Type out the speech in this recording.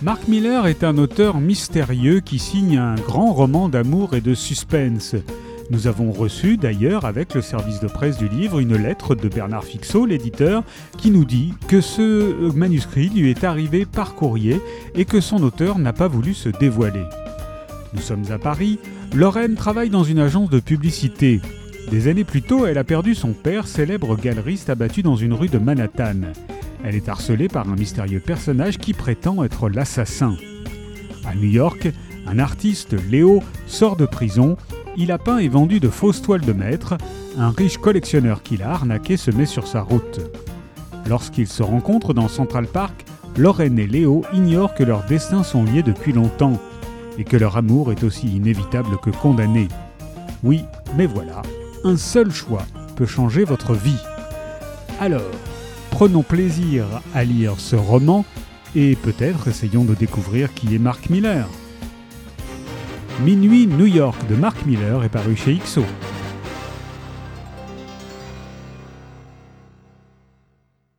Mark Miller est un auteur mystérieux qui signe un grand roman d'amour et de suspense. Nous avons reçu d'ailleurs avec le service de presse du livre une lettre de Bernard Fixot, l'éditeur, qui nous dit que ce manuscrit lui est arrivé par courrier et que son auteur n'a pas voulu se dévoiler. Nous sommes à Paris, Lorraine travaille dans une agence de publicité. Des années plus tôt, elle a perdu son père, célèbre galeriste abattu dans une rue de Manhattan. Elle est harcelée par un mystérieux personnage qui prétend être l'assassin. À New York, un artiste, Léo, sort de prison. Il a peint et vendu de fausses toiles de maître. Un riche collectionneur qui l'a arnaqué se met sur sa route. Lorsqu'ils se rencontrent dans Central Park, Lorraine et Léo ignorent que leurs destins sont liés depuis longtemps et que leur amour est aussi inévitable que condamné. Oui, mais voilà, un seul choix peut changer votre vie. Alors, prenons plaisir à lire ce roman et peut-être essayons de découvrir qui est Mark Miller. Minuit New York de Mark Miller est paru chez XO.